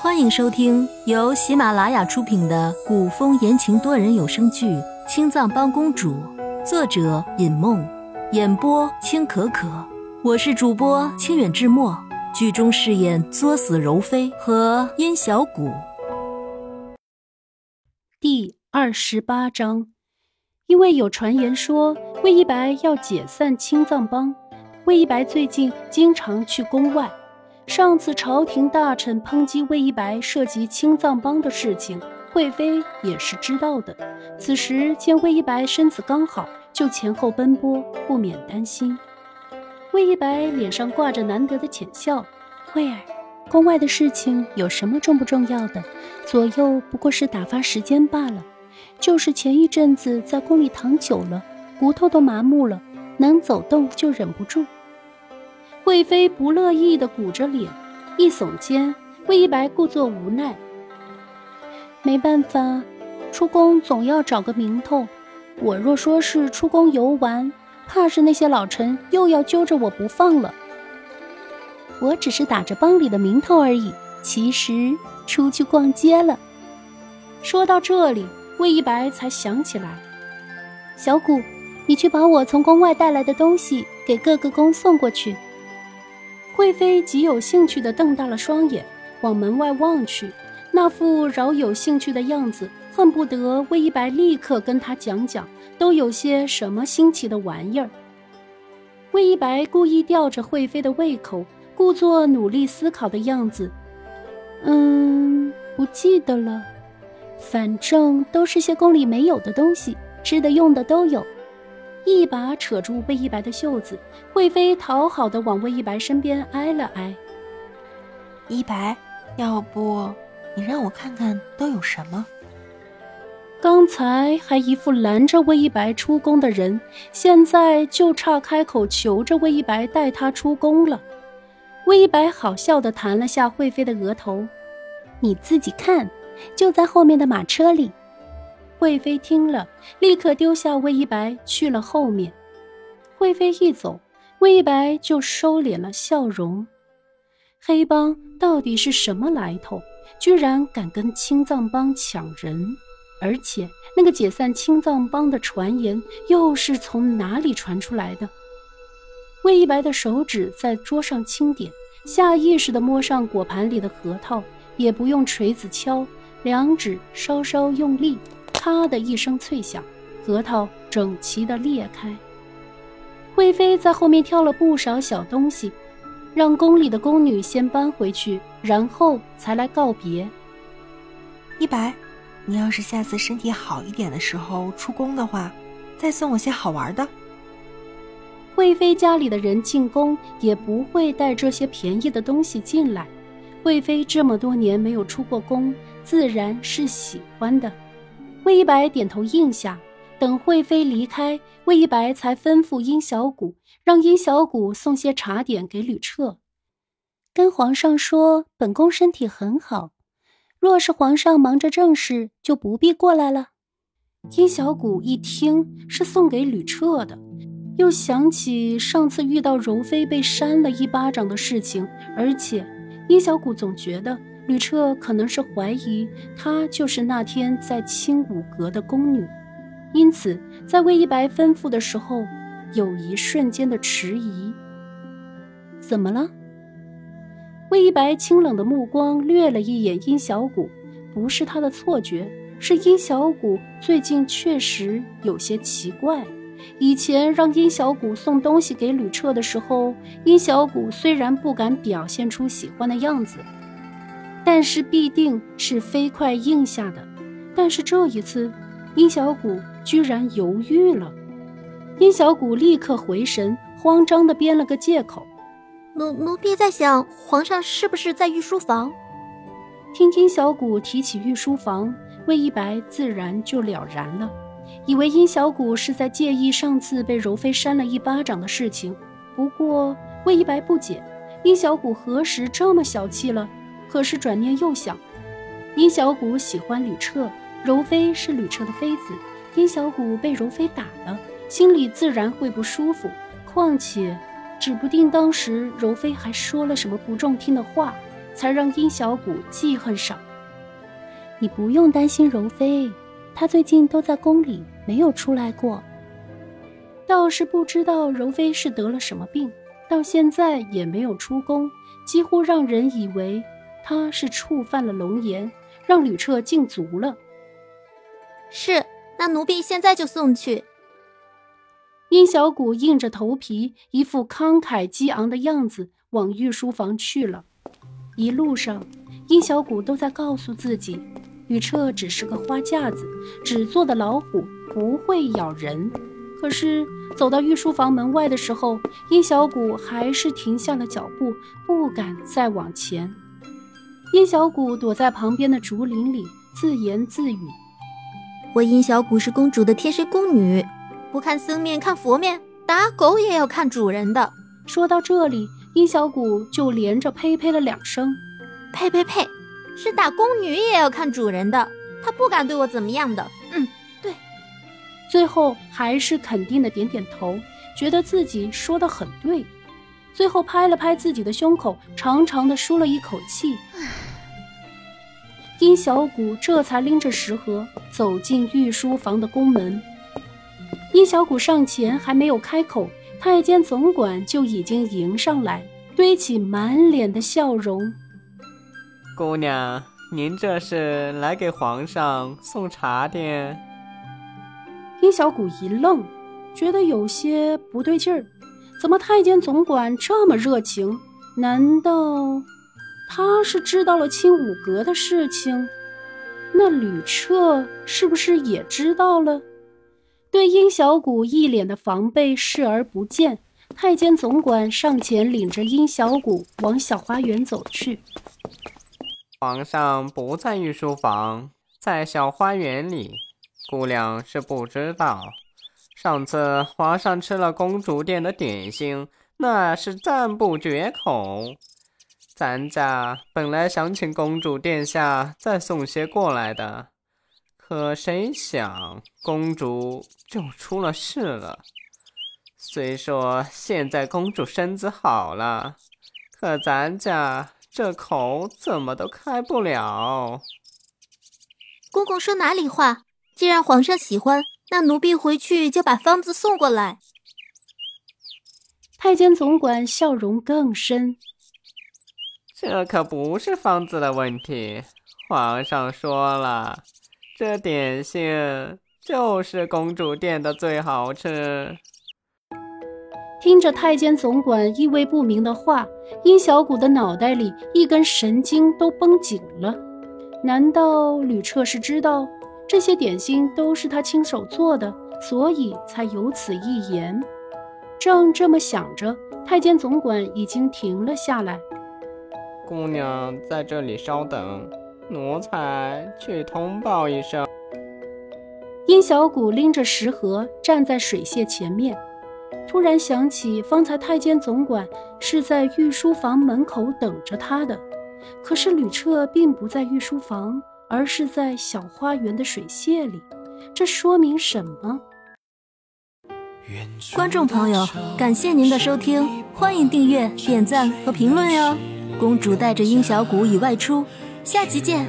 欢迎收听由喜马拉雅出品的古风言情多人有声剧《青藏帮公主》，作者尹梦，演播青可可。我是主播清远志墨，剧中饰演作死柔妃和殷小谷。第二十八章，因为有传言说魏一白要解散青藏帮，魏一白最近经常去宫外。上次朝廷大臣抨击魏一白涉及青藏帮的事情，惠妃也是知道的。此时见魏一白身子刚好，就前后奔波，不免担心。魏一白脸上挂着难得的浅笑：“惠儿，宫外的事情有什么重不重要的？左右不过是打发时间罢了。就是前一阵子在宫里躺久了，骨头都麻木了，能走动就忍不住。”惠妃不乐意的鼓着脸，一耸肩。魏一白故作无奈：“没办法，出宫总要找个名头。我若说是出宫游玩，怕是那些老臣又要揪着我不放了。我只是打着帮里的名头而已，其实出去逛街了。”说到这里，魏一白才想起来：“小谷，你去把我从宫外带来的东西给各个宫送过去。”惠妃极有兴趣地瞪大了双眼，往门外望去，那副饶有兴趣的样子，恨不得魏一白立刻跟他讲讲，都有些什么新奇的玩意儿。魏一白故意吊着惠妃的胃口，故作努力思考的样子。嗯，不记得了，反正都是些宫里没有的东西，吃的用的都有。一把扯住魏一白的袖子，惠妃讨好的往魏一白身边挨了挨。一白，要不你让我看看都有什么？刚才还一副拦着魏一白出宫的人，现在就差开口求着魏一白带他出宫了。魏一白好笑的弹了下惠妃的额头：“你自己看，就在后面的马车里。”惠妃听了，立刻丢下魏一白去了后面。惠妃一走，魏一白就收敛了笑容。黑帮到底是什么来头？居然敢跟青藏帮抢人？而且那个解散青藏帮的传言又是从哪里传出来的？魏一白的手指在桌上轻点，下意识地摸上果盘里的核桃，也不用锤子敲，两指稍稍用力。啪的一声脆响，核桃整齐的裂开。贵妃在后面挑了不少小东西，让宫里的宫女先搬回去，然后才来告别。一白，你要是下次身体好一点的时候出宫的话，再送我些好玩的。贵妃家里的人进宫也不会带这些便宜的东西进来。贵妃这么多年没有出过宫，自然是喜欢的。魏一白点头应下，等惠妃离开，魏一白才吩咐殷小谷，让殷小谷送些茶点给吕彻，跟皇上说本宫身体很好，若是皇上忙着正事，就不必过来了。殷小谷一听是送给吕彻的，又想起上次遇到柔妃被扇了一巴掌的事情，而且殷小谷总觉得。吕彻可能是怀疑她就是那天在青武阁的宫女，因此在魏一白吩咐的时候，有一瞬间的迟疑。怎么了？魏一白清冷的目光掠了一眼殷小谷，不是他的错觉，是殷小谷最近确实有些奇怪。以前让殷小谷送东西给吕彻的时候，殷小谷虽然不敢表现出喜欢的样子。但是必定是飞快应下的，但是这一次，殷小谷居然犹豫了。殷小谷立刻回神，慌张地编了个借口：“奴奴婢在想，皇上是不是在御书房？”听殷小谷提起御书房，魏一白自然就了然了，以为殷小谷是在介意上次被柔妃扇了一巴掌的事情。不过魏一白不解，殷小谷何时这么小气了？可是转念又想，殷小谷喜欢吕彻，柔妃是吕彻的妃子，殷小谷被柔妃打了，心里自然会不舒服。况且，指不定当时柔妃还说了什么不中听的话，才让殷小谷记恨上。你不用担心柔妃，她最近都在宫里，没有出来过。倒是不知道柔妃是得了什么病，到现在也没有出宫，几乎让人以为她是触犯了龙颜，让吕彻禁足了。是，那奴婢现在就送去。殷小谷硬着头皮，一副慷慨激昂的样子，往御书房去了。一路上，殷小谷都在告诉自己，吕彻只是个花架子，纸做的老虎不会咬人。可是走到御书房门外的时候，殷小谷还是停下了脚步，不敢再往前。殷小谷躲在旁边的竹林里，自言自语：“我殷小谷是公主的贴身宫女。”不看僧面看佛面，打狗也要看主人的。说到这里，殷小谷就连着呸呸了两声。呸呸呸！是打宫女也要看主人的，他不敢对我怎么样的。嗯，对。最后还是肯定的点点头，觉得自己说的很对。最后拍了拍自己的胸口，长长的舒了一口气。殷小谷这才拎着食盒走进御书房的宫门。殷小谷上前还没有开口，太监总管就已经迎上来，堆起满脸的笑容。姑娘，您这是来给皇上送茶的？殷小谷一愣，觉得有些不对劲儿，怎么太监总管这么热情？难道他是知道了清武阁的事情？那吕彻是不是也知道了？对殷小谷一脸的防备视而不见，太监总管上前领着殷小谷往小花园走去。皇上不在御书房，在小花园里。姑娘是不知道，上次皇上吃了公主殿的点心，那是赞不绝口。咱家本来想请公主殿下再送些过来的。可谁想，公主就出了事了。虽说现在公主身子好了，可咱家这口怎么都开不了。公公说哪里话？既然皇上喜欢，那奴婢回去就把方子送过来。太监总管笑容更深。这可不是方子的问题，皇上说了。这点心就是公主殿的最好吃。听着太监总管意味不明的话，殷小谷的脑袋里一根神经都绷紧了。难道吕彻是知道这些点心都是他亲手做的，所以才有此一言？正这么想着，太监总管已经停了下来。姑娘在这里稍等。奴才去通报一声。殷小谷拎着食盒站在水榭前面，突然想起方才太监总管是在御书房门口等着他的，可是吕彻并不在御书房，而是在小花园的水榭里，这说明什么？观众朋友，感谢您的收听，欢迎订阅、点赞和评论哟！公主带着鹰小谷已外出。下集见。